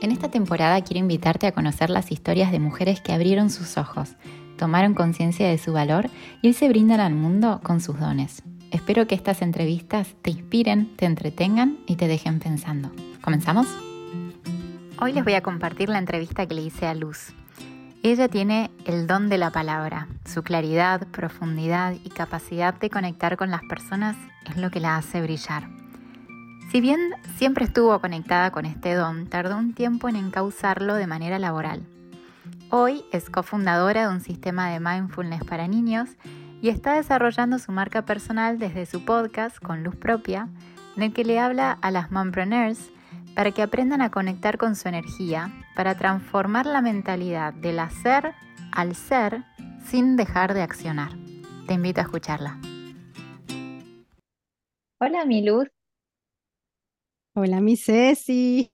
En esta temporada quiero invitarte a conocer las historias de mujeres que abrieron sus ojos, tomaron conciencia de su valor y se brindan al mundo con sus dones. Espero que estas entrevistas te inspiren, te entretengan y te dejen pensando. ¿Comenzamos? Hoy les voy a compartir la entrevista que le hice a Luz. Ella tiene el don de la palabra. Su claridad, profundidad y capacidad de conectar con las personas es lo que la hace brillar. Si bien siempre estuvo conectada con este don, tardó un tiempo en encauzarlo de manera laboral. Hoy es cofundadora de un sistema de mindfulness para niños y está desarrollando su marca personal desde su podcast con luz propia, en el que le habla a las mompreneurs para que aprendan a conectar con su energía, para transformar la mentalidad del hacer al ser sin dejar de accionar. Te invito a escucharla. Hola, mi luz. Hola, mi Ceci.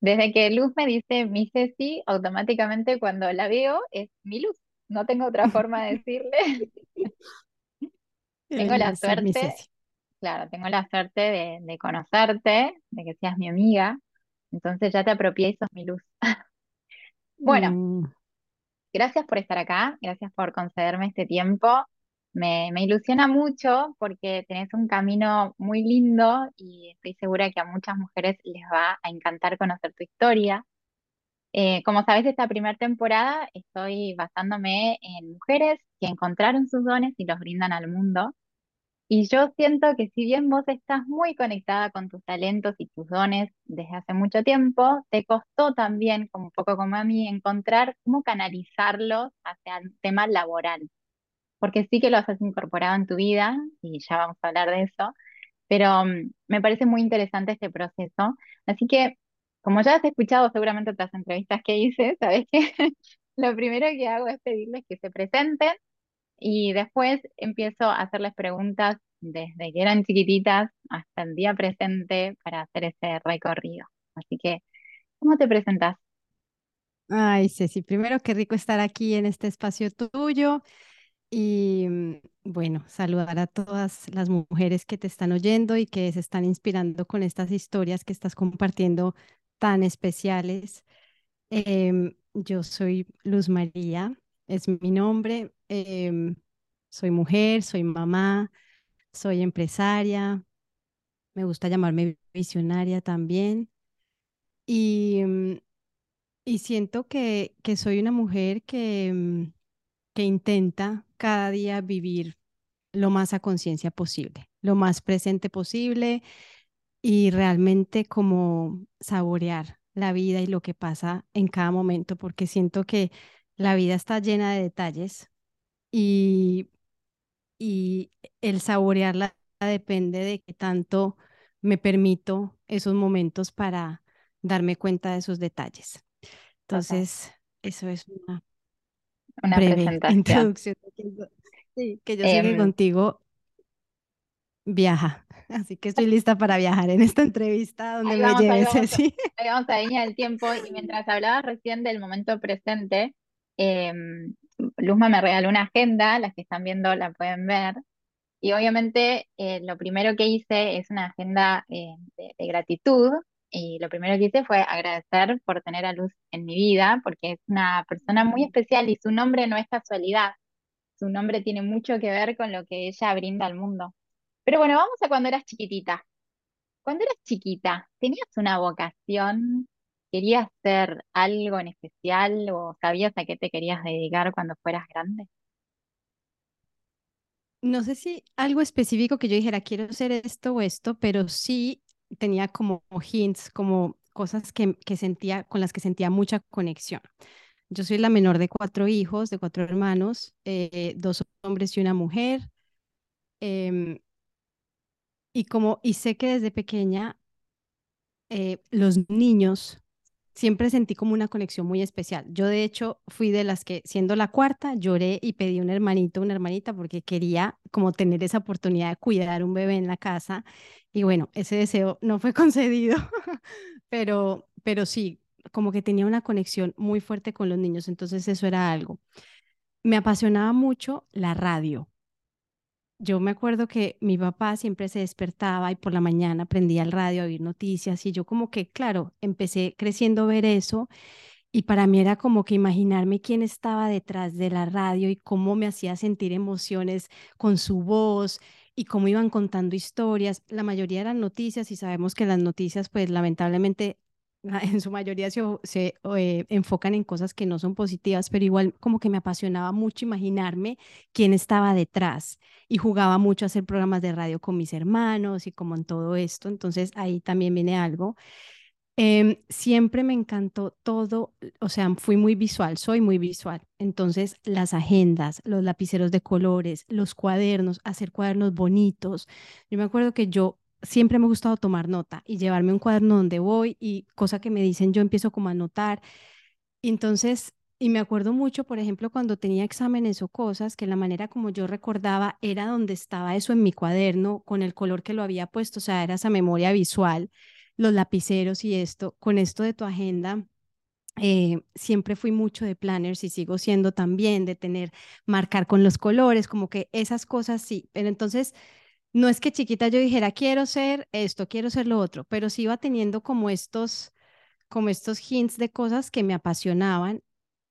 Desde que Luz me dice mi Ceci, automáticamente cuando la veo es mi Luz. No tengo otra forma de decirle. tengo la suerte, claro, tengo la suerte de, conocerte, de que seas mi amiga. Entonces ya te apropié y sos mi Luz. Bueno, mm. gracias por estar acá, gracias por concederme este tiempo. Me, me, ilusiona mucho porque tenés un camino muy lindo y estoy segura que a muchas mujeres les va a encantar conocer tu historia. Eh, como sabes, esta primera temporada estoy basándome en mujeres que encontraron sus dones y los brindan al mundo. Y yo siento que si bien vos estás muy conectada con tus talentos y tus dones desde hace mucho tiempo, te costó también, como un poco como a mí, encontrar cómo canalizarlos hacia el tema laboral porque sí que lo has incorporado en tu vida y ya vamos a hablar de eso, pero mm, me parece muy interesante este proceso. Así que, como ya has escuchado seguramente otras entrevistas que hice, sabes que lo primero que hago es pedirles que se presenten y después empiezo a hacerles preguntas desde que eran chiquititas hasta el día presente para hacer ese recorrido. Así que, ¿cómo te presentas? Ay, Ceci, primero qué rico estar aquí en este espacio tuyo. Y mm, bueno, saludar a todas las mujeres que te están oyendo y que se están inspirando con estas historias que estás compartiendo tan especiales. Em, yo soy Luz María, es mi nombre. Em, soy mujer, soy mamá, soy empresaria. Me gusta llamarme visionaria también. Y, mm, y siento que, que soy una mujer que, mm, que intenta cada día vivir lo más a conciencia posible, lo más presente posible y realmente como saborear la vida y lo que pasa en cada momento, porque siento que la vida está llena de detalles y, y el saborearla depende de qué tanto me permito esos momentos para darme cuenta de esos detalles. Entonces, eso es una una presentación. introducción. Sí, que yo sé que em, contigo viaja. Así que estoy lista para viajar en esta entrevista donde me lleves, Ahí vamos a línea del tiempo. Y mientras hablabas recién del momento presente, em, Luzma me regaló una agenda, las que están viendo la pueden ver. Y obviamente eh, lo primero que hice es una agenda eh, de, gratitud y lo primero que hice fue agradecer por tener a Luz en mi vida, porque es una persona muy especial y su nombre no es casualidad. Su nombre tiene mucho que ver con lo que ella brinda al mundo. Pero bueno, vamos a cuando eras chiquitita. Cuando eras chiquita, ¿tenías una vocación? ¿Querías hacer algo en especial o sabías a qué te querías dedicar cuando fueras grande? No sé si algo específico que yo dijera, quiero hacer esto o esto, pero sí tenía como hints, como cosas que, que sentía, con las que sentía mucha conexión. Yo soy la menor de cuatro hijos, de cuatro hermanos, eh, dos hombres y una mujer. Em, y como, y sé que desde pequeña eh, los niños siempre sentí como una conexión muy especial. Yo de hecho fui de las que, siendo la cuarta, lloré y pedí un hermanito, una hermanita, porque quería como tener esa oportunidad de cuidar un bebé en la casa. Y bueno, ese deseo no fue concedido, pero, pero sí, como que tenía una conexión muy fuerte con los niños, entonces eso era algo. Me apasionaba mucho la radio. Yo me acuerdo que mi papá siempre se despertaba y por la mañana prendía el radio a oír noticias y yo como que, claro, empecé creciendo a ver eso y para mí era como que imaginarme quién estaba detrás de la radio y cómo me hacía sentir emociones con su voz y cómo iban contando historias. La mayoría eran noticias y sabemos que las noticias, pues lamentablemente, en su mayoría se, se eh, enfocan en cosas que no son positivas, pero igual como que me apasionaba mucho imaginarme quién estaba detrás y jugaba mucho a hacer programas de radio con mis hermanos y como en todo esto. Entonces ahí también viene algo. Em, siempre me encantó todo, o sea, fui muy visual, soy muy visual. Entonces, las agendas, los lapiceros de colores, los cuadernos, hacer cuadernos bonitos. Yo me acuerdo que yo siempre me ha gustado tomar nota y llevarme un cuaderno donde voy y cosa que me dicen, yo empiezo como a anotar. Entonces, y me acuerdo mucho, por ejemplo, cuando tenía exámenes o cosas, que la manera como yo recordaba era donde estaba eso en mi cuaderno, con el color que lo había puesto, o sea, era esa memoria visual los lapiceros y esto, con esto de tu agenda, eh, siempre fui mucho de planners y sigo siendo también de tener, marcar con los colores, como que esas cosas sí, pero entonces no es que chiquita yo dijera quiero ser esto, quiero ser lo otro, pero sí iba teniendo como estos, como estos hints de cosas que me apasionaban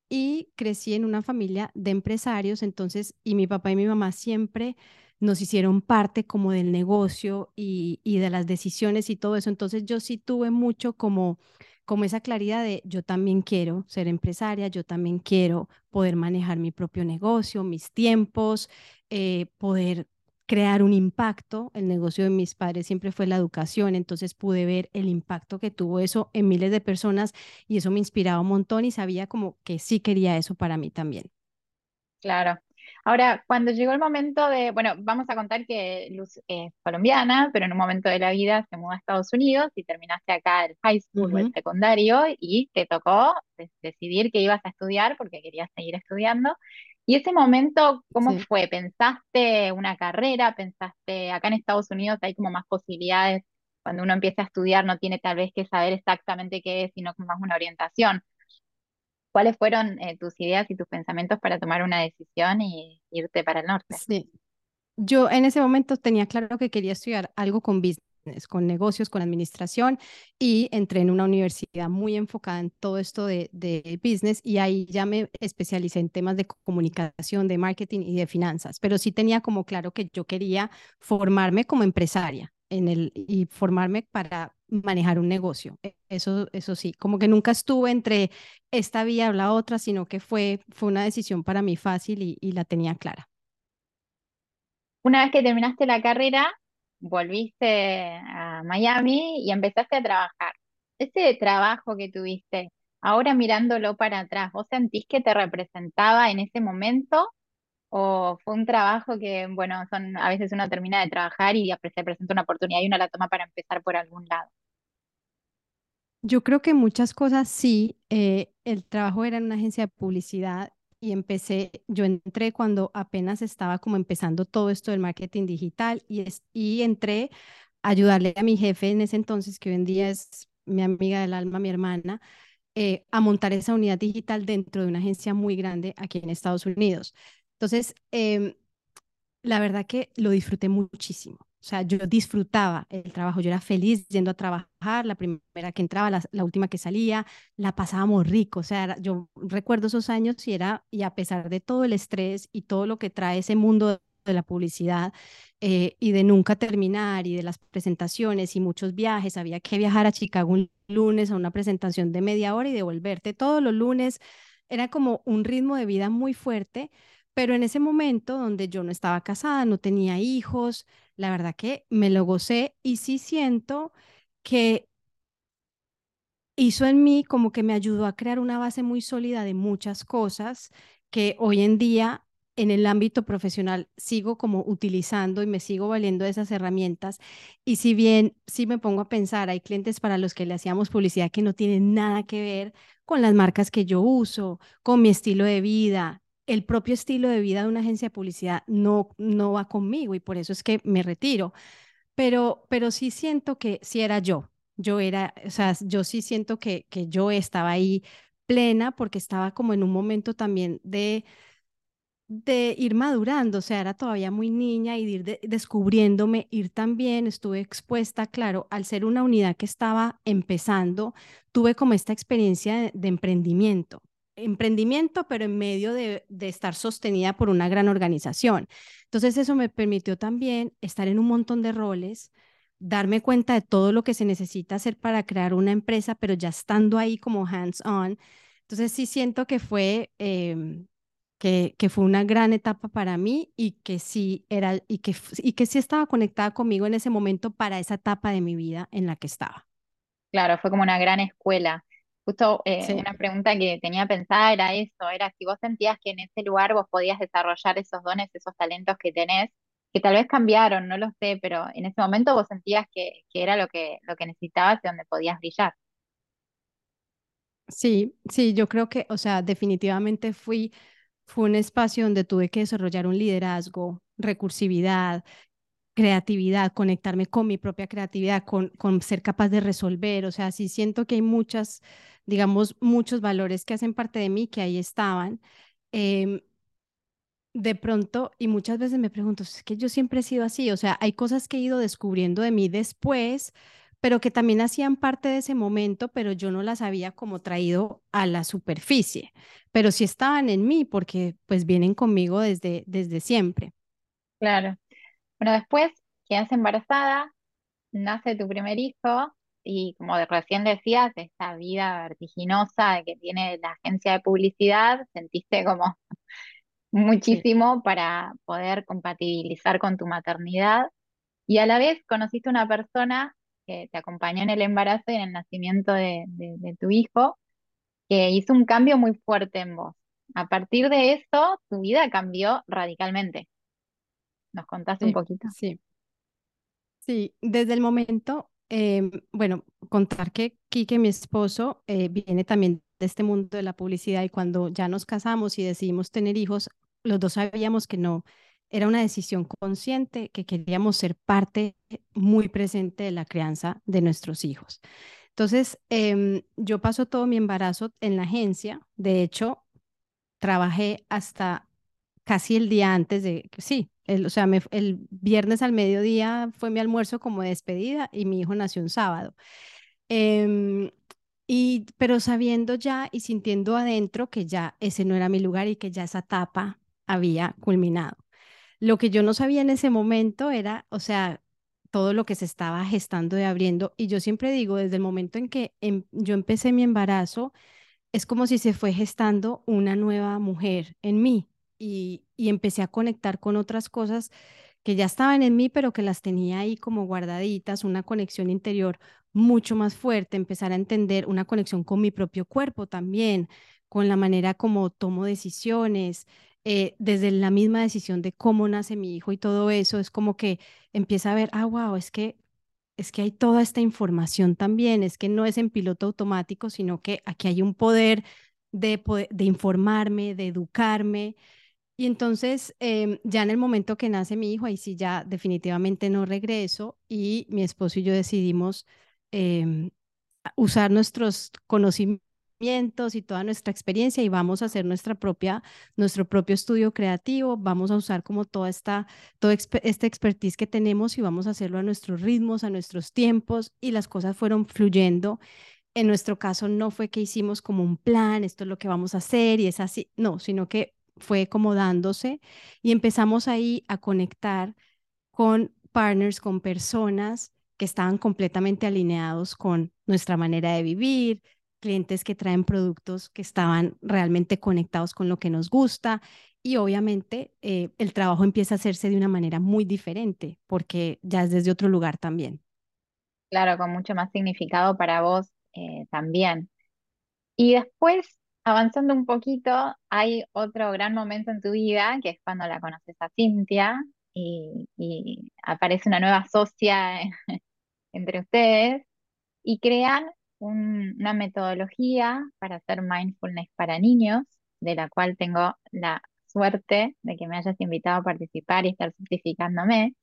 y crecí en una familia de empresarios, entonces, y mi papá y mi mamá siempre nos hicieron parte como del negocio y, de las decisiones y todo eso. Entonces yo sí tuve mucho como, como esa claridad de yo también quiero ser empresaria, yo también quiero poder manejar mi propio negocio, mis tiempos, eh, poder crear un impacto. El negocio de mis padres siempre fue la educación, entonces pude ver el impacto que tuvo eso en miles de personas y eso me inspiraba un montón y sabía como que sí quería eso para mí también. Claro, Ahora, cuando llegó el momento de, bueno, vamos a contar que Luz es colombiana, pero en un momento de la vida se mudó a Estados Unidos y terminaste acá el high school o el secundario y te tocó decidir que ibas a estudiar porque querías seguir estudiando. ¿Y ese momento cómo fue? ¿Pensaste una carrera? ¿Pensaste acá en Estados Unidos hay como más posibilidades? Cuando uno empieza a estudiar no tiene tal vez que saber exactamente qué es, sino como más una orientación. ¿Cuáles fueron eh, tus ideas y tus pensamientos para tomar una decisión y irte para el norte? Sí, yo en ese momento tenía claro que quería estudiar algo con business, con negocios, con administración y entré en una universidad muy enfocada en todo esto de, de business y ahí ya me especialicé en temas de comunicación, de marketing y de finanzas, pero sí tenía como claro que yo quería formarme como empresaria en el, y formarme para manejar un negocio. E, eso, eso sí, como que nunca estuve entre esta vía o la otra, sino que fue, fue una decisión para mí fácil y, y la tenía clara. Una vez que terminaste la carrera, volviste a Miami y empezaste a trabajar. Ese trabajo que tuviste, ahora mirándolo para atrás, ¿vos sentís que te representaba en ese momento o fue un trabajo que, bueno, son, a veces uno termina de trabajar y se presenta una oportunidad y uno la toma para empezar por algún lado. Yo creo que muchas cosas sí. Eh, el trabajo era en una agencia de publicidad y empecé, yo entré cuando apenas estaba como empezando todo esto del marketing digital y, y entré a ayudarle a mi jefe en ese entonces, que hoy en día es mi amiga del alma, mi hermana, eh, a montar esa unidad digital dentro de una agencia muy grande aquí en Estados Unidos. Entonces, em, la verdad que lo disfruté muchísimo. O sea, yo disfrutaba el trabajo, yo era feliz yendo a trabajar, la primera que entraba, la, última que salía, la pasábamos rico. O sea, yo recuerdo esos años y era, y a pesar de todo el estrés y todo lo que trae ese mundo de la publicidad eh, y de nunca terminar y de las presentaciones y muchos viajes, había que viajar a Chicago un lunes a una presentación de media hora y devolverte todos los lunes. Era como un ritmo de vida muy fuerte pero en ese momento donde yo no estaba casada, no tenía hijos, la verdad que me lo gocé y sí siento que hizo en mí como que me ayudó a crear una base muy sólida de muchas cosas que hoy en día en el ámbito profesional sigo como utilizando y me sigo valiendo de esas herramientas. Y si bien si me pongo a pensar, hay clientes para los que le hacíamos publicidad que no tienen nada que ver con las marcas que yo uso, con mi estilo de vida, el propio estilo de vida de una agencia de publicidad no, no va conmigo y por eso es que me retiro. Pero, pero sí siento que si era yo. Yo era, o sea, yo sí siento que, que yo estaba ahí plena porque estaba como en un momento también de, de ir madurando, o sea, era todavía muy niña y de ir descubriéndome, ir también, estuve expuesta, claro, al ser una unidad que estaba empezando, tuve como esta experiencia de, emprendimiento, emprendimiento, pero en medio de, estar sostenida por una gran organización. Entonces eso me permitió también estar en un montón de roles, darme cuenta de todo lo que se necesita hacer para crear una empresa, pero ya estando ahí como hands-on. Entonces sí siento que fue... Eh, que, que, fue una gran etapa para mí y que sí era y que, y que sí estaba conectada conmigo en ese momento para esa etapa de mi vida en la que estaba. Claro, fue como una gran escuela. Justo eh, una pregunta que tenía pensada era eso, era si vos sentías que en ese lugar vos podías desarrollar esos dones, esos talentos que tenés, que tal vez cambiaron, no lo sé, pero en ese momento vos sentías que, que era lo que, lo que necesitabas y donde podías brillar. Sí, sí, yo creo que, o sea, definitivamente fui fue un espacio donde tuve que desarrollar un liderazgo, recursividad, creatividad, conectarme con mi propia creatividad, con, con ser capaz de resolver. O sea, sí siento que hay muchas, digamos, muchos valores que hacen parte de mí que ahí estaban. Em, de pronto, y muchas veces me pregunto, es que yo siempre he sido así, o sea, hay cosas que he ido descubriendo de mí después, pero que también hacían parte de ese momento, pero yo no las había como traído a la superficie, pero sí estaban en mí porque pues vienen conmigo desde, desde siempre. Claro. Bueno, después quedas embarazada, nace tu primer hijo y como recién decías, esta vida vertiginosa que tiene la agencia de publicidad, sentiste como muchísimo para poder compatibilizar con tu maternidad y a la vez conociste una persona que te acompañó en el embarazo y en el nacimiento de, tu hijo, que hizo un cambio muy fuerte en vos. A partir de eso, tu vida cambió radicalmente. ¿Nos contaste un poquito? Sí. Sí, desde el momento, em, bueno, contar que Quique, mi esposo, eh, viene también de este mundo de la publicidad y cuando ya nos casamos y decidimos tener hijos, los dos sabíamos que no era una decisión consciente que queríamos ser parte muy presente de la crianza de nuestros hijos. Entonces, em, yo paso todo mi embarazo en la agencia. De hecho, trabajé hasta casi el día antes de, sí, el, o sea, el viernes al mediodía fue mi almuerzo como despedida y mi hijo nació un sábado. Em, y, pero sabiendo ya y sintiendo adentro que ya ese no era mi lugar y que ya esa etapa había culminado. Lo que yo no sabía en ese momento era, o sea, todo lo que se estaba gestando y abriendo. Y yo siempre digo, desde el momento en que em, yo empecé mi embarazo, es como si se fue gestando una nueva mujer en mí y, empecé a conectar con otras cosas que ya estaban en mí, pero que las tenía ahí como guardaditas, una conexión interior mucho más fuerte, empezar a entender una conexión con mi propio cuerpo también, con la manera como tomo decisiones, eh, desde la misma decisión de cómo nace mi hijo y todo eso, es como que empieza a ver, ah, wow, es que, es que hay toda esta información también, es que no es en piloto automático, sino que aquí hay un poder de, de informarme, de educarme. Y entonces, em, ya en el momento que nace mi hijo, ahí sí ya definitivamente no regreso y mi esposo y yo decidimos em, usar nuestros conocimientos y toda nuestra experiencia y vamos a hacer nuestra propia, nuestro propio estudio creativo, vamos a usar como toda esta, toda esta expertise que tenemos y vamos a hacerlo a nuestros ritmos, a nuestros tiempos y las cosas fueron fluyendo. En nuestro caso no fue que hicimos como un plan, esto es lo que vamos a hacer y es así, no, sino que fue como dándose y empezamos ahí a conectar con partners, con personas que estaban completamente alineados con nuestra manera de vivir, clientes que traen productos que estaban realmente conectados con lo que nos gusta y obviamente eh, el trabajo empieza a hacerse de una manera muy diferente porque ya es desde otro lugar también. Claro, con mucho más significado para vos eh, también. Y después, avanzando un poquito, hay otro gran momento en tu vida, que es cuando la conoces a Cintia y, aparece una nueva socia entre ustedes y crean una metodología para hacer mindfulness para niños, de la cual tengo la suerte de que me hayas invitado a participar y estar certificándome.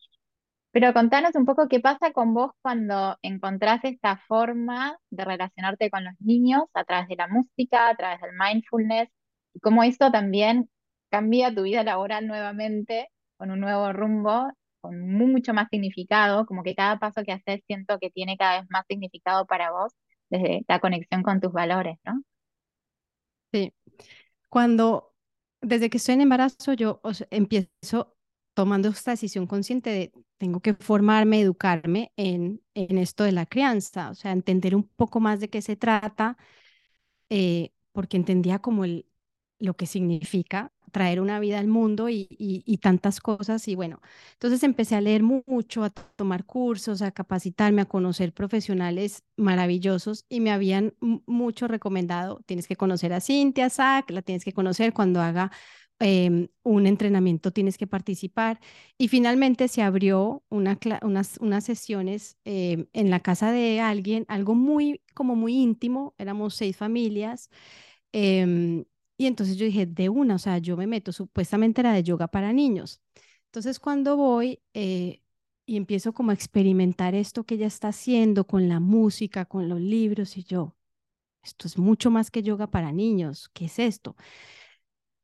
Pero contanos un poco qué pasa con vos cuando encontrás esta forma de relacionarte con los niños a través de la música, a través del mindfulness, y cómo eso también cambia tu vida laboral nuevamente con un nuevo rumbo, con mucho más significado, como que cada paso que haces siento que tiene cada vez más significado para vos desde la conexión con tus valores, ¿no? Sí. Cuando, desde que estoy en embarazo, yo empiezo tomando esta decisión consciente de tengo que formarme, educarme en, en esto de la crianza, o sea, entender un poco más de qué se trata, eh, porque entendía como el, lo que significa traer una vida al mundo y, y, tantas cosas. Y bueno, entonces empecé a leer mucho, a tomar cursos, a capacitarme, a conocer profesionales maravillosos y me habían mucho recomendado, tienes que conocer a Cintia Sack, la tienes que conocer cuando haga em, un entrenamiento, tienes que participar. Y finalmente se abrió una, unas, unas sesiones em, en la casa de alguien, algo muy, como muy íntimo, éramos seis familias. Em, y entonces yo dije, de una, o sea, yo me meto, supuestamente era de yoga para niños. Entonces cuando voy eh, y empiezo como a experimentar esto que ella está haciendo con la música, con los libros, y yo, esto es mucho más que yoga para niños, ¿qué es esto?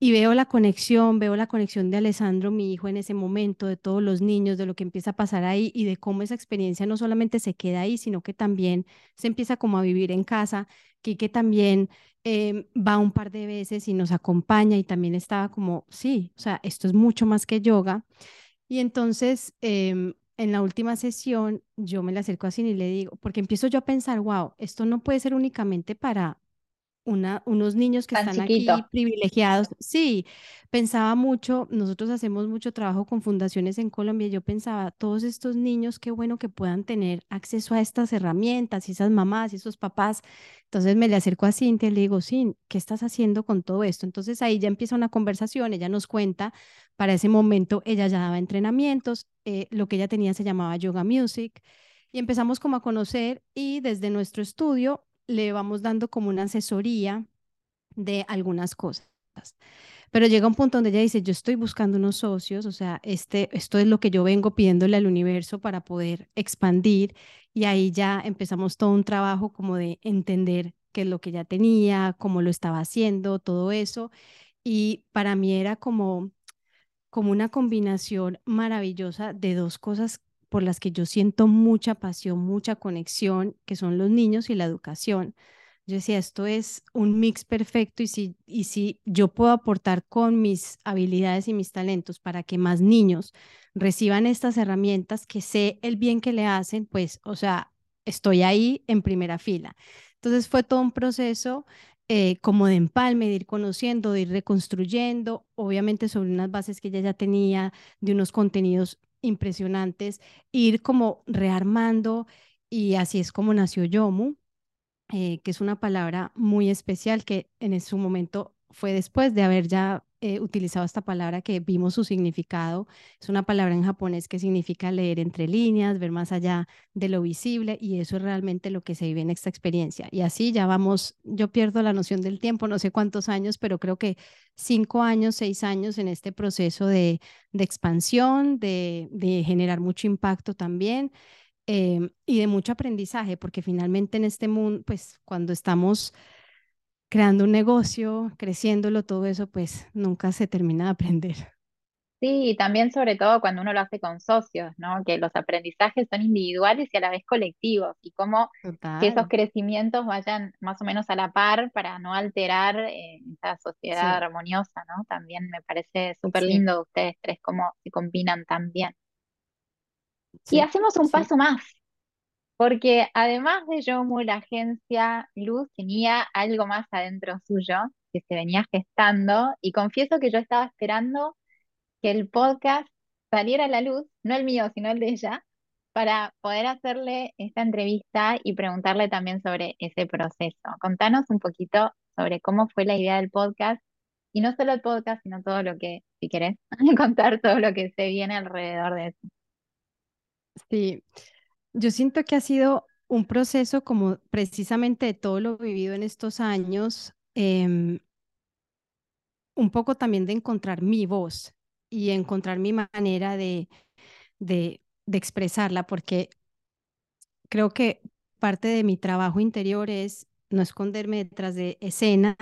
Y veo la conexión, veo la conexión de Alessandro, mi hijo, en ese momento, de todos los niños, de lo que empieza a pasar ahí y de cómo esa experiencia no solamente se queda ahí, sino que también se empieza como a vivir en casa, que también em, va un par de veces y nos acompaña y también estaba como, sí, o sea, esto es mucho más que yoga. Y entonces, em, en la última sesión, yo me le acerco así y le digo, porque empiezo yo a pensar, wow, esto no puede ser únicamente para una, unos niños que están aquí privilegiados. Sí, pensaba mucho, nosotros hacemos mucho trabajo con fundaciones en Colombia, yo pensaba, todos estos niños, qué bueno que puedan tener acceso a estas herramientas y esas mamás y esos papás. Entonces me le acerco a Cintia y le digo, sí, ¿qué estás haciendo con todo esto? Entonces ahí ya empieza una conversación, ella nos cuenta, para ese momento ella ya daba entrenamientos, eh, lo que ella tenía se llamaba Yoga Music. Y empezamos como a conocer y desde nuestro estudio le vamos dando como una asesoría de algunas cosas. Pero llega un punto donde ella dice, yo estoy buscando unos socios, o sea, este, esto es lo que yo vengo pidiéndole al universo para poder expandir y ahí ya empezamos todo un trabajo como de entender qué es lo que ya tenía, cómo lo estaba haciendo, todo eso. Y para mí era como, como una combinación maravillosa de dos cosas por las que yo siento mucha pasión, mucha conexión, que son los niños y la educación. Yo decía, esto es un mix perfecto y si, y si yo puedo aportar con mis habilidades y mis talentos para que más niños reciban estas herramientas, que sé el bien que le hacen, pues, o sea, estoy ahí en primera fila. Entonces fue todo un proceso eh, como de empalme, de ir conociendo, de ir reconstruyendo, obviamente sobre unas bases que ella ya tenía, de unos contenidos impresionantes, ir como rearmando y así es como nació Yomu, eh, que es una palabra muy especial que en su momento fue después de haber ya eh, utilizado esta palabra que vimos su significado. Es una palabra en japonés que significa leer entre líneas, ver más allá de lo visible y eso es realmente lo que se vive en esta experiencia. Y así ya vamos, yo pierdo la noción del tiempo, no sé cuántos años, pero creo que cinco años, seis años en este proceso de, de expansión, de, de generar mucho impacto también. Em, y de mucho aprendizaje, porque finalmente en este mundo, pues cuando estamos creando un negocio, creciéndolo, todo eso, pues nunca se termina de aprender. Sí, y también sobre todo cuando uno lo hace con socios, ¿no? Que los aprendizajes son individuales y a la vez colectivos, y cómo que esos crecimientos vayan más o menos a la par para no alterar eh, esa sociedad armoniosa, ¿no? También me parece súper lindo de ustedes tres cómo se combinan tan bien. y hacemos un paso más, porque además de Yomu, la agencia Luz tenía algo más adentro suyo que se venía gestando y confieso que yo estaba esperando que el podcast saliera a la luz, no el mío, sino el de ella, para poder hacerle esta entrevista y preguntarle también sobre ese proceso. Contanos un poquito sobre cómo fue la idea del podcast y no solo el podcast, sino todo lo que, si querés, contar todo lo que se viene alrededor de eso. Sí, yo siento que ha sido un proceso como precisamente de todo lo vivido en estos años, em, un poco también de encontrar mi voz y encontrar mi manera de, de, expresarla, porque creo que parte de mi trabajo interior es no esconderme detrás de escena,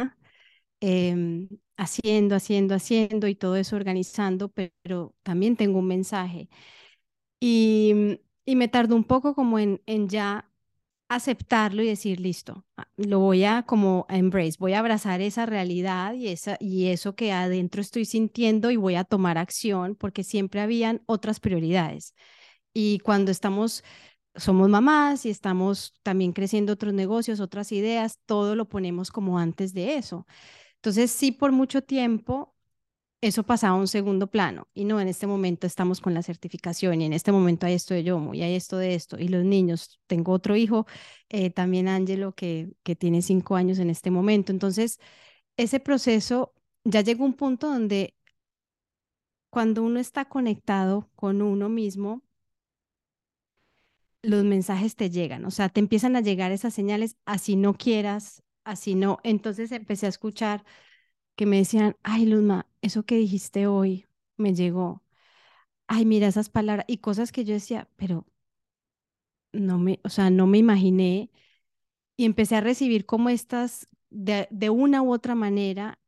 em, haciendo, haciendo, haciendo y todo eso organizando, pero también tengo un mensaje. Y, y me tardo un poco como en, en ya aceptarlo y decir, listo, ah, lo voy a como embrace, voy a abrazar esa realidad y, esa, y eso que adentro estoy sintiendo y voy a tomar acción porque siempre habían otras prioridades. Y cuando estamos, somos mamás y estamos también creciendo otros negocios, otras ideas, todo lo ponemos como antes de eso. Entonces, sí, por mucho tiempo eso pasaba a un segundo plano y no, en este momento estamos con la certificación y en este momento hay esto de Yomo y hay esto de esto y los niños, tengo otro hijo, eh, también Ángelo que, que tiene cinco años en este momento, entonces ese proceso ya llegó un punto donde cuando uno está conectado con uno mismo, los mensajes te llegan, o sea, te empiezan a llegar esas señales, así no quieras, así no, entonces empecé a escuchar que me decían, ay, Luzma, eso que dijiste hoy me llegó. Ay, mira esas palabras y cosas que yo decía, pero no me, o sea, no me imaginé. Y empecé a recibir como estas, de, de una u otra manera,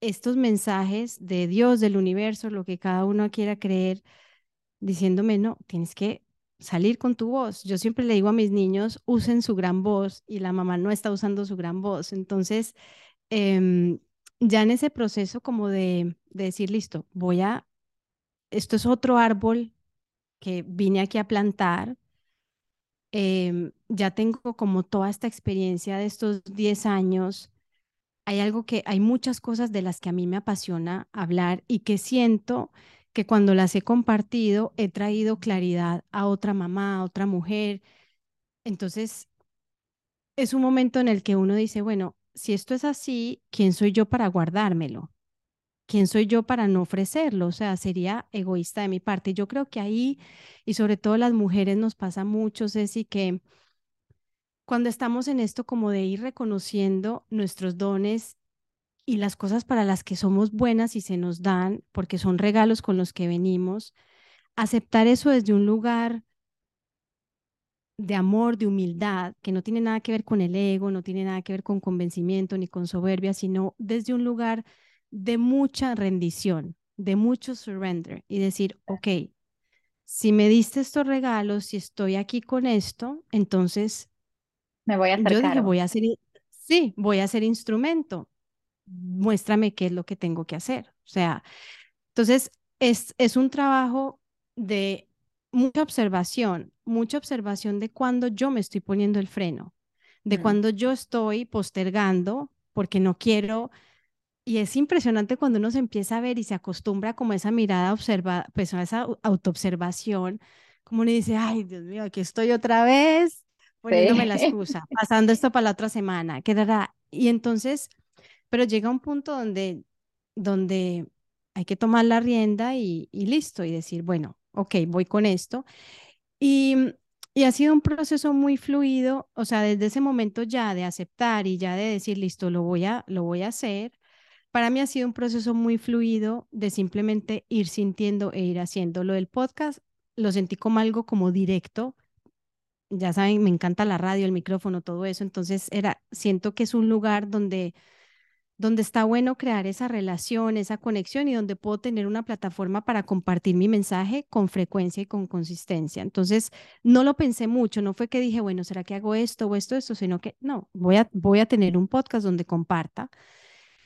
estos mensajes de Dios, del universo, lo que cada uno quiera creer, diciéndome, no, tienes que salir con tu voz. Yo siempre le digo a mis niños, usen su gran voz y la mamá no está usando su gran voz. Entonces, eh, ya en ese proceso como de, decir, listo, voy a, esto es otro árbol que vine aquí a plantar, em, ya tengo como toda esta experiencia de estos 10 años, hay algo que, hay muchas cosas de las que a mí me apasiona hablar y que siento que cuando las he compartido he traído claridad a otra mamá, a otra mujer. Entonces, es un momento en el que uno dice, bueno, si esto es así, ¿quién soy yo para guardármelo? ¿Quién soy yo para no ofrecerlo? O sea, sería egoísta de mi parte. Yo creo que ahí, y sobre todo las mujeres nos pasa mucho, Ceci, que cuando estamos en esto como de ir reconociendo nuestros dones y las cosas para las que somos buenas y se nos dan, porque son regalos con los que venimos, aceptar eso desde un lugar de amor, de humildad, que no tiene nada que ver con el ego, no tiene nada que ver con convencimiento ni con soberbia, sino desde un lugar de mucha rendición, de mucho surrender y decir, ok, si me diste estos regalos, si estoy aquí con esto, entonces me voy a hacer yo dije, voy a hacer, sí, voy a hacer instrumento. Muéstrame qué es lo que tengo que hacer. O sea, entonces es, es un trabajo de mucha observación, mucha observación de cuando yo me estoy poniendo el freno, de mm. cuando yo estoy postergando porque no quiero. Y es impresionante cuando uno se empieza a ver y se acostumbra como esa mirada observa, pues a esa autoobservación, como uno dice, ay, Dios mío, aquí estoy otra vez poniéndome la excusa, pasando esto para la otra semana, ¿qué dará? Y entonces, pero llega un punto donde, donde hay que tomar la rienda y, y listo, y decir, bueno, ok, voy con esto. Y, y ha sido un proceso muy fluido, o sea, desde ese momento ya de aceptar y ya de decir, listo, lo voy a, lo voy a hacer. Para mí ha sido un proceso muy fluido de simplemente ir sintiendo e ir haciendo. Lo del podcast lo sentí como algo como directo. Ya saben, me encanta la radio, el micrófono, todo eso. Entonces era, siento que es un lugar donde donde está bueno crear esa relación, esa conexión y donde puedo tener una plataforma para compartir mi mensaje con frecuencia y con consistencia. Entonces, no lo pensé mucho, no fue que dije, bueno, ¿será que hago esto o esto, esto? Sino que no, voy a, voy a tener un podcast donde comparta.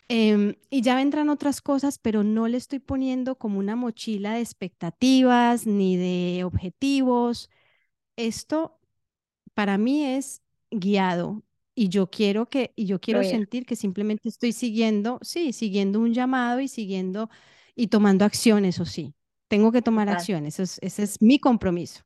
Em, y ya vendrán otras cosas, pero no le estoy poniendo como una mochila de expectativas ni de objetivos. Esto para mí es guiado y yo quiero que, y yo quiero sentir que simplemente estoy siguiendo, sí, siguiendo un llamado y siguiendo y tomando acciones, o sí. Tengo que tomar acciones, ese es, mi compromiso.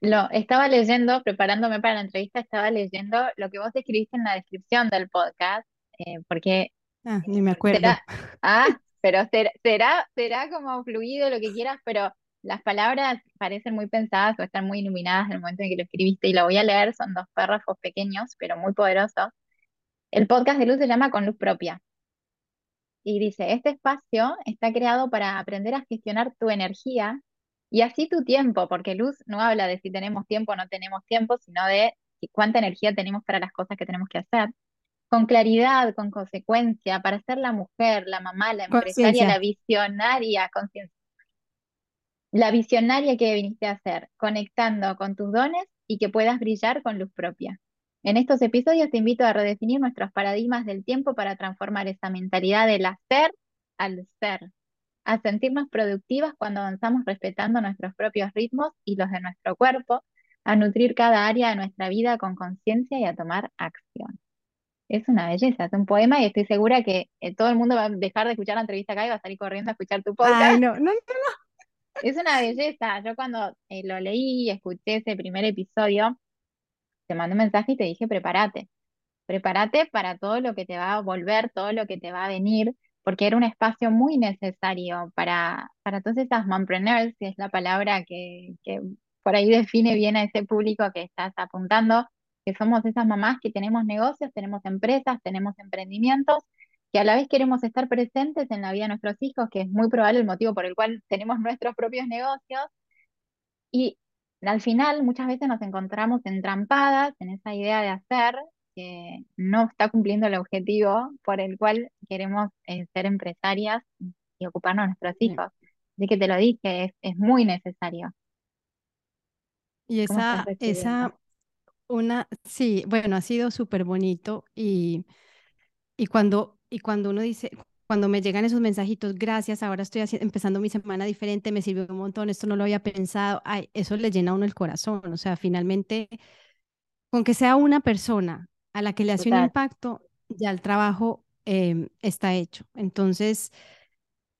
lo estaba leyendo, preparándome para la entrevista, estaba leyendo lo que vos escribiste en la descripción del podcast, eh, porque... Ah, ni me acuerdo. ah, pero será, será, será como fluido lo que quieras, pero las palabras parecen muy pensadas o están muy iluminadas en el momento en que lo escribiste y lo voy a leer, son dos párrafos pequeños, pero muy poderosos. El podcast de Luz se llama Con Luz Propia. Y dice, este espacio está creado para aprender a gestionar tu energía y así tu tiempo, porque Luz no habla de si tenemos tiempo o no tenemos tiempo, sino de cuánta energía tenemos para las cosas que tenemos que hacer. con claridad, con consecuencia, para ser la mujer, la mamá, la empresaria, la visionaria, conciencia. La visionaria que viniste a ser, conectando con tus dones y que puedas brillar con luz propia. En estos episodios te invito a redefinir nuestros paradigmas del tiempo para transformar esa mentalidad del hacer al ser, a sentirnos productivas cuando avanzamos respetando nuestros propios ritmos y los de nuestro cuerpo, a nutrir cada área de nuestra vida con conciencia y a tomar acción. Es una belleza, es un poema y estoy segura que eh, todo el mundo va a dejar de escuchar la entrevista acá y va a salir corriendo a escuchar tu podcast. Ay, no, no, no, Es una belleza. Yo cuando eh, lo leí y escuché ese primer episodio, te mandé un mensaje y te dije, prepárate, prepárate para todo lo que te va a volver, todo lo que te va a venir, porque era un espacio muy necesario para, para todas esas mompreneurs, que es la palabra que, que por ahí define bien a ese público que estás apuntando, que somos esas mamás que tenemos negocios, tenemos empresas, tenemos emprendimientos, que a la vez queremos estar presentes en la vida de nuestros hijos, que es muy probable el motivo por el cual tenemos nuestros propios negocios. Y al final muchas veces nos encontramos entrampadas en esa idea de hacer que no está cumpliendo el objetivo por el cual queremos eh, ser empresarias y ocuparnos de nuestros hijos. Así que te lo dije, es, es muy necesario. Y esa, esa, una, sí, bueno, ha sido súper bonito y, y cuando, y cuando uno dice, cuando me llegan esos mensajitos, gracias, ahora estoy empezando mi semana diferente, me sirvió un montón, esto no lo había pensado, ay, eso le llena a uno el corazón, o sea, finalmente, con que sea una persona a la que le hace un impacto, ya el trabajo em, está hecho. Entonces,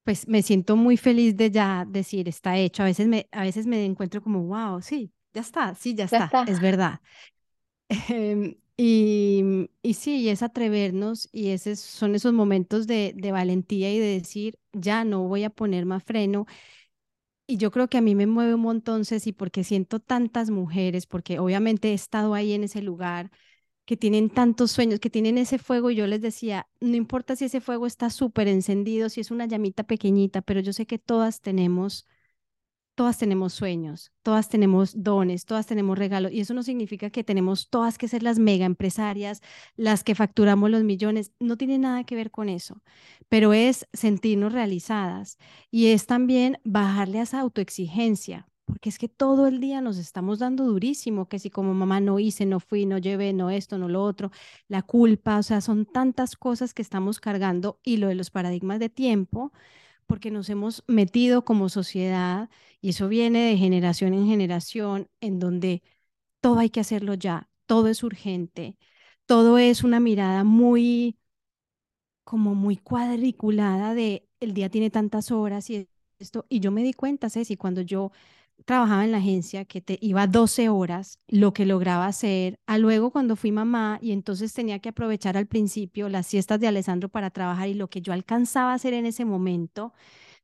pues me siento muy feliz de ya decir, está hecho. A veces me, a veces me encuentro como, wow, sí, ya está, sí, ya, está, es verdad. Em, y, y sí, es atrevernos y esos son esos momentos de, de valentía y de decir, ya no voy a poner más freno. Y yo creo que a mí me mueve un montón, Ceci, porque siento tantas mujeres, porque obviamente he estado ahí en ese lugar, que tienen tantos sueños, que tienen ese fuego. Y yo les decía, no importa si ese fuego está súper encendido, si es una llamita pequeñita, pero yo sé que todas tenemos todas tenemos sueños, todas tenemos dones, todas tenemos regalos y eso no significa que tenemos todas que ser las mega empresarias, las que facturamos los millones, no tiene nada que ver con eso, pero es sentirnos realizadas y es también bajarle a esa autoexigencia, porque es que todo el día nos estamos dando durísimo, que si como mamá no hice, no fui, no llevé, no esto, no lo otro, la culpa, o sea, son tantas cosas que estamos cargando y lo de los paradigmas de tiempo porque nos hemos metido como sociedad y eso viene de generación en generación en donde todo hay que hacerlo ya, todo es urgente, todo es una mirada muy como muy cuadriculada de el día tiene tantas horas y esto y yo me di cuenta, Ceci, cuando yo trabajaba en la agencia que te iba 12 horas, lo que lograba hacer, a luego cuando fui mamá y entonces tenía que aprovechar al principio las siestas de Alessandro para trabajar y lo que yo alcanzaba a hacer en ese momento,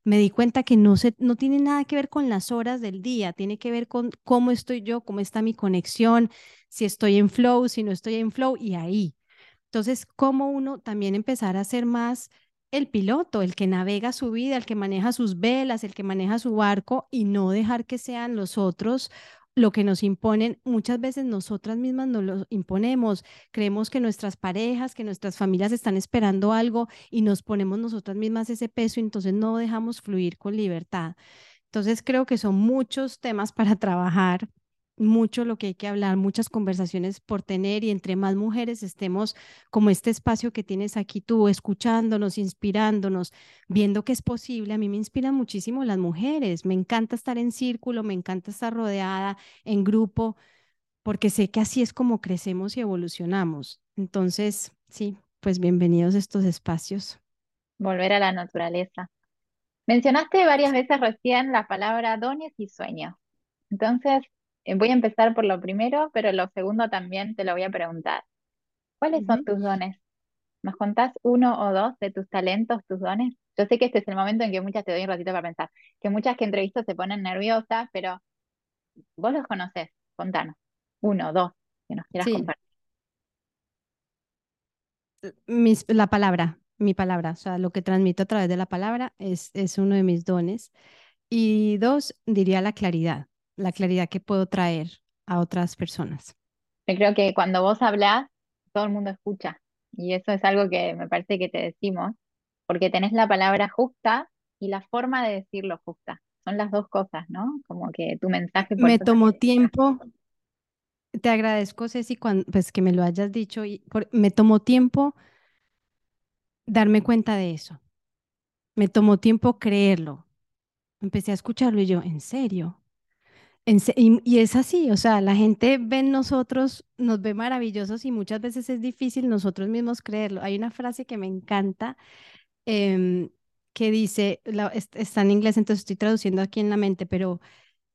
me di cuenta que no, se, no tiene nada que ver con las horas del día, tiene que ver con cómo estoy yo, cómo está mi conexión, si estoy en flow, si no estoy en flow y ahí. Entonces, cómo uno también empezar a ser más el piloto, el que navega su vida, el que maneja sus velas, el que maneja su barco y no dejar que sean los otros lo que nos imponen. Muchas veces nosotras mismas nos lo imponemos, creemos que nuestras parejas, que nuestras familias están esperando algo y nos ponemos nosotras mismas ese peso y entonces no dejamos fluir con libertad. Entonces creo que son muchos temas para trabajar mucho lo que hay que hablar, muchas conversaciones por tener y entre más mujeres estemos como este espacio que tienes aquí tú, escuchándonos, inspirándonos, viendo que es posible. A mí me inspiran muchísimo las mujeres, me encanta estar en círculo, me encanta estar rodeada en grupo, porque sé que así es como crecemos y evolucionamos. Entonces, sí, pues bienvenidos a estos espacios. Volver a la naturaleza. Mencionaste varias veces recién la palabra dones y sueños. Entonces, voy a empezar por lo primero, pero lo segundo también te lo voy a preguntar. ¿Cuáles son tus dones? ¿Nos contás uno o dos de tus talentos, tus dones? Yo sé que este es el momento en que muchas te doy un ratito para pensar, que muchas que entrevisto se ponen nerviosas, pero vos los conocés, contanos. Uno, dos, que nos quieras compartir. la palabra, mi palabra, o sea, lo que transmito a través de la palabra es, es uno de mis dones. Y dos, diría la claridad la claridad que puedo traer a otras personas. Yo creo que cuando vos hablas, todo el mundo escucha. Y eso es algo que me parece que te decimos, porque tenés la palabra justa y la forma de decirlo justa. Son las dos cosas, ¿no? Como que tu mensaje Me tomó tiempo, te agradezco, Ceci, cuando, pues que me lo hayas dicho, y me tomó tiempo darme cuenta de eso. Me tomó tiempo creerlo. Empecé a escucharlo y yo, ¿en serio? Y, es así, o sea, la gente ve en nosotros, nos ve maravillosos y muchas veces es difícil nosotros mismos creerlo. Hay una frase que me encanta em, que dice, está en inglés, entonces estoy traduciendo aquí en la mente, pero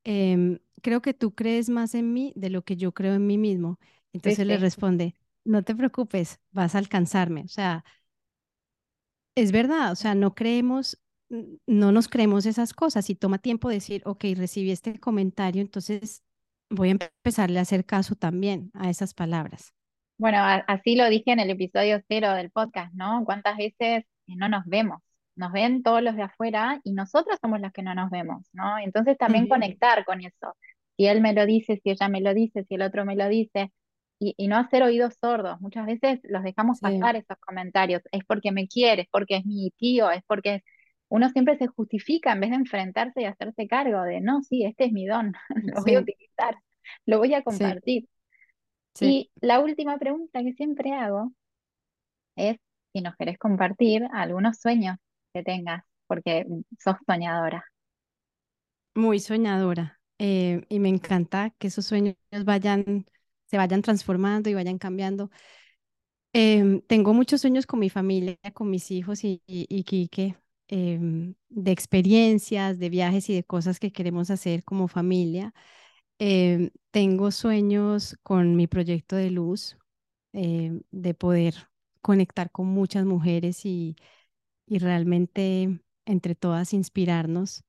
em, creo que tú crees más en mí de lo que yo creo en mí mismo. Entonces le responde, no te preocupes, vas a alcanzarme. O sea, es verdad, o sea, no creemos no nos creemos esas cosas y toma tiempo decir, ok, recibí este comentario, entonces voy a empezarle a hacer caso también a esas palabras. Bueno, así lo dije en el episodio cero del podcast, ¿no? ¿Cuántas veces no nos vemos? Nos ven todos los de afuera y nosotros somos los que no nos vemos, ¿no? Entonces también conectar con eso. Si él me lo dice, si ella me lo dice, si el otro me lo dice, y, no hacer oídos sordos. Muchas veces los dejamos pasar esos comentarios. Es porque me quiere, es porque es mi tío, es porque uno siempre se justifica en vez de enfrentarse y hacerse cargo de, no, sí, este es mi don, lo voy a utilizar, lo voy a compartir. Y la última pregunta que siempre hago es si nos querés compartir algunos sueños que tengas, porque sos soñadora. Muy soñadora. Eh, y me encanta que esos sueños vayan, se vayan transformando y vayan cambiando. Em, tengo muchos sueños con mi familia, con mis hijos y, y, y Quique. Em, de experiencias, de viajes y de cosas que queremos hacer como familia. Em, tengo sueños con mi proyecto de luz, em, de poder conectar con muchas mujeres y, y realmente entre todas inspirarnos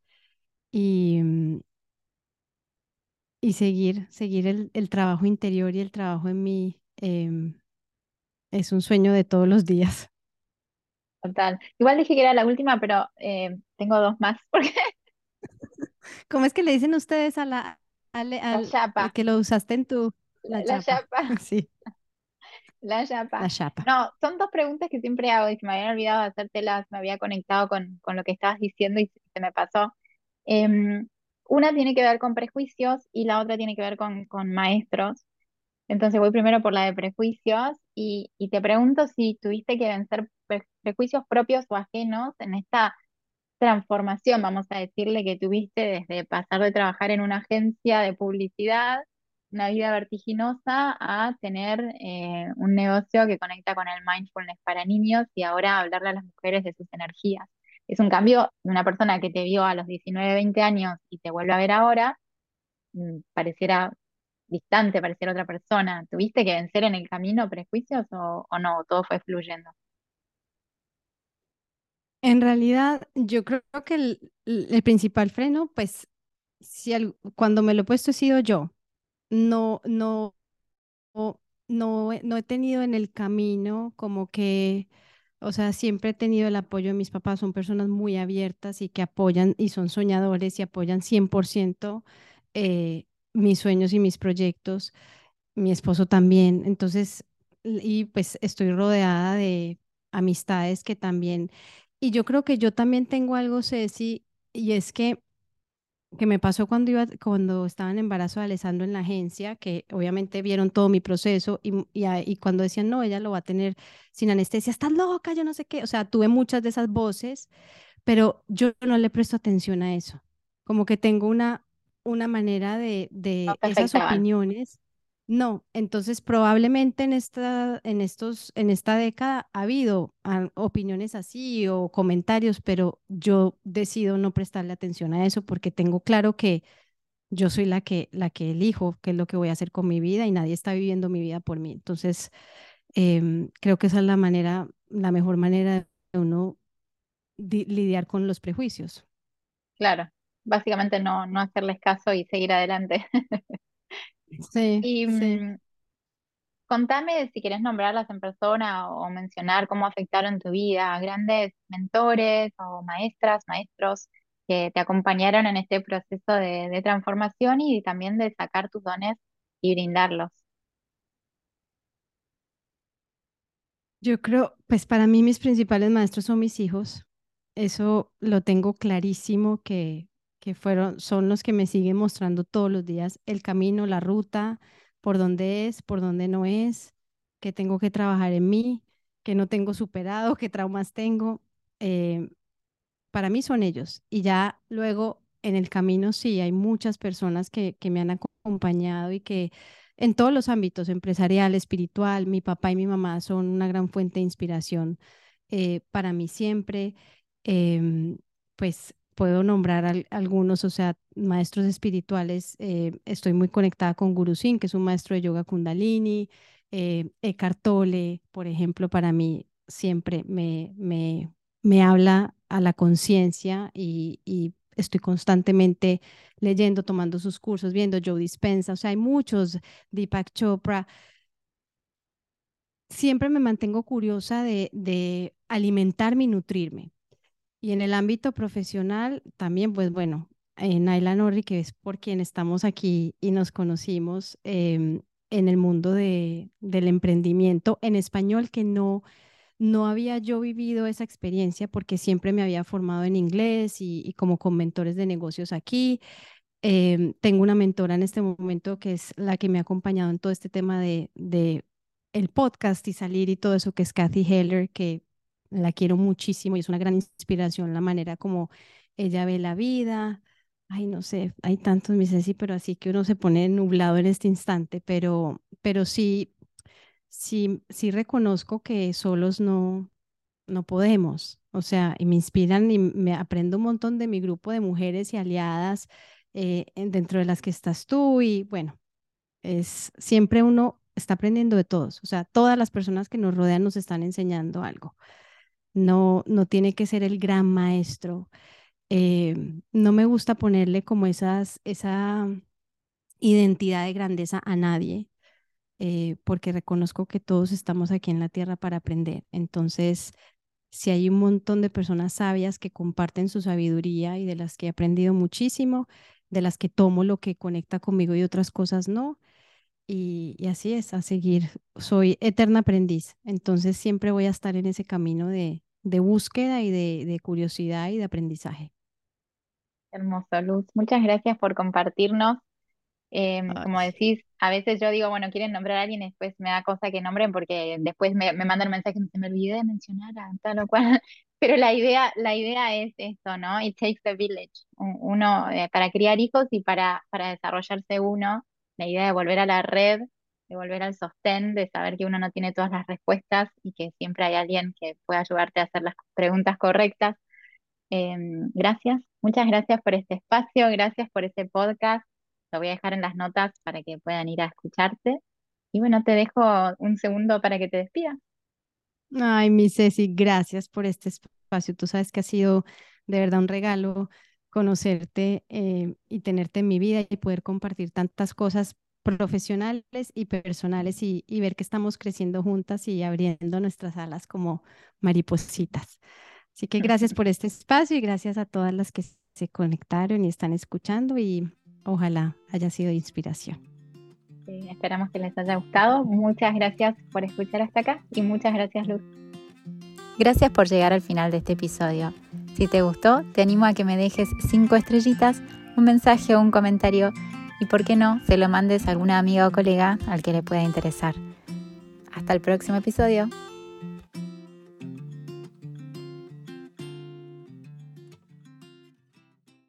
y, y seguir, seguir el, el, trabajo interior y el trabajo en mí. es un sueño de todos los días. Total. Igual dije que era la última, pero eh, tengo dos más. Porque... ¿Cómo es que le dicen ustedes a la, chapa. que lo usaste en tu... La, chapa. Sí. La chapa. La chapa. No, son dos preguntas que siempre hago y se me habían olvidado de hacértelas, me había conectado con, con lo que estabas diciendo y se me pasó. Em, una tiene que ver con prejuicios y la otra tiene que ver con, con maestros. Entonces voy primero por la de prejuicios y, y te pregunto si tuviste que vencer prejuicios propios o ajenos en esta transformación, vamos a decirle, que tuviste desde pasar de trabajar en una agencia de publicidad, una vida vertiginosa, a tener eh, un negocio que conecta con el mindfulness para niños y ahora hablarle a las mujeres de sus energías. Es un cambio de una persona que te vio a los 19, 20 años y te vuelve a ver ahora, mm, pareciera distante, pareciera otra persona. ¿Tuviste que vencer en el camino prejuicios o, o no? Todo fue fluyendo. En realidad, yo creo que el, principal freno, pues, si cuando me lo he puesto he sido yo. No, no, no, no, he tenido en el camino como que, o sea, siempre he tenido el apoyo de mis papás, son personas muy abiertas y que apoyan y son soñadores y apoyan 100% eh, mis sueños y mis proyectos, mi esposo también. Entonces, y pues estoy rodeada de amistades que también y yo creo que yo también tengo algo, Ceci, y es que, que me pasó cuando, iba, cuando estaba en embarazo de Alessandro en la agencia, que obviamente vieron todo mi proceso y, y, y, cuando decían, no, ella lo va a tener sin anestesia, estás loca, yo no sé qué. O sea, tuve muchas de esas voces, pero yo no le presto atención a eso. Como que tengo una, una manera de, de esas opiniones no, entonces probablemente en esta, en estos, en esta década ha habido opiniones así o comentarios, pero yo decido no prestarle atención a eso porque tengo claro que yo soy la que, la que elijo qué es lo que voy a hacer con mi vida y nadie está viviendo mi vida por mí. Entonces, em, creo que esa es la manera, la mejor manera de uno lidiar con los prejuicios. Claro, básicamente no, no hacerles caso y seguir adelante. Sí, Y mm, contame si quieres nombrarlas en persona o mencionar cómo afectaron tu vida, grandes mentores o maestras, maestros que te acompañaron en este proceso de, de transformación y también de sacar tus dones y brindarlos. Yo creo, pues para mí mis principales maestros son mis hijos. Eso lo tengo clarísimo que, que fueron, son los que me siguen mostrando todos los días el camino, la ruta, por dónde es, por dónde no es, que tengo que trabajar en mí, que no tengo superado, qué traumas tengo. Eh, para mí son ellos. Y ya luego en el camino sí, hay muchas personas que, que me han acompañado y que en todos los ámbitos, empresarial, espiritual, mi papá y mi mamá son una gran fuente de inspiración eh, para mí siempre. Em, pues puedo nombrar algunos, o sea, maestros espirituales. Eh, estoy muy conectada con Guru Singh, que es un maestro de yoga kundalini. Eh, Eckhart Tolle, por ejemplo, para mí siempre me, me, me habla a la conciencia y, y, estoy constantemente leyendo, tomando sus cursos, viendo Joe Dispensa, o sea, hay muchos, Deepak Chopra. Siempre me mantengo curiosa de, de alimentarme y nutrirme. Y en el ámbito profesional también, pues bueno, eh, Naila Norri, que es por quien estamos aquí y nos conocimos em, en el mundo de, del emprendimiento en español, que no, no había yo vivido esa experiencia porque siempre me había formado en inglés y, como con mentores de negocios aquí. Em, tengo una mentora en este momento que es la que me ha acompañado en todo este tema de, de el podcast y salir y todo eso, que es Kathy Heller, que la quiero muchísimo y es una gran inspiración la manera como ella ve la vida. Ay, no sé, hay tantos, mi Ceci, pero así que uno se pone nublado en este instante, pero, pero sí, sí, sí reconozco que solos no, no podemos. O sea, y me inspiran y me aprendo un montón de mi grupo de mujeres y aliadas eh, dentro de las que estás tú y bueno, es siempre uno está aprendiendo de todos. O sea, todas las personas que nos rodean nos están enseñando algo no, no tiene que ser el gran maestro. Eh, no me gusta ponerle como esas, esa identidad de grandeza a nadie, eh, porque reconozco que todos estamos aquí en la tierra para aprender. Entonces, si hay un montón de personas sabias que comparten su sabiduría y de las que he aprendido muchísimo, de las que tomo lo que conecta conmigo y otras cosas no, y, así es, a seguir. Soy eterna aprendiz, entonces siempre voy a estar en ese camino de, búsqueda y de, curiosidad y de aprendizaje. Hermoso, Luz. Muchas gracias por compartirnos. Em, como decís, a veces yo digo, bueno, quieren nombrar a alguien y después me da cosa que nombren porque después me, me mandan mensajes y me olvidé de mencionar a tal o cual. Pero la idea, la idea es esto, ¿no? It takes a village. Uno, eh, para criar hijos y para, para desarrollarse uno la idea de volver a la red, de volver al sostén, de saber que uno no tiene todas las respuestas y que siempre hay alguien que pueda ayudarte a hacer las preguntas correctas. Em, gracias, muchas gracias por este espacio, gracias por este podcast. Lo voy a dejar en las notas para que puedan ir a escucharte. Y bueno, te dejo un segundo para que te despidas. Ay, mi Ceci, gracias por este espacio. Tú sabes que ha sido de verdad un regalo conocerte eh, y tenerte en mi vida y poder compartir tantas cosas profesionales y personales y, ver que estamos creciendo juntas y abriendo nuestras alas como maripositas. Así que gracias por este espacio y gracias a todas las que se conectaron y están escuchando y ojalá haya sido de inspiración. esperamos que les haya gustado. Muchas gracias por escuchar hasta acá y muchas gracias Luz. Gracias por llegar al final de este episodio. Si te gustó, te animo a que me dejes cinco estrellitas, un mensaje o un comentario y, por qué no, se lo mandes a alguna amiga o colega al que le pueda interesar. Hasta el próximo episodio.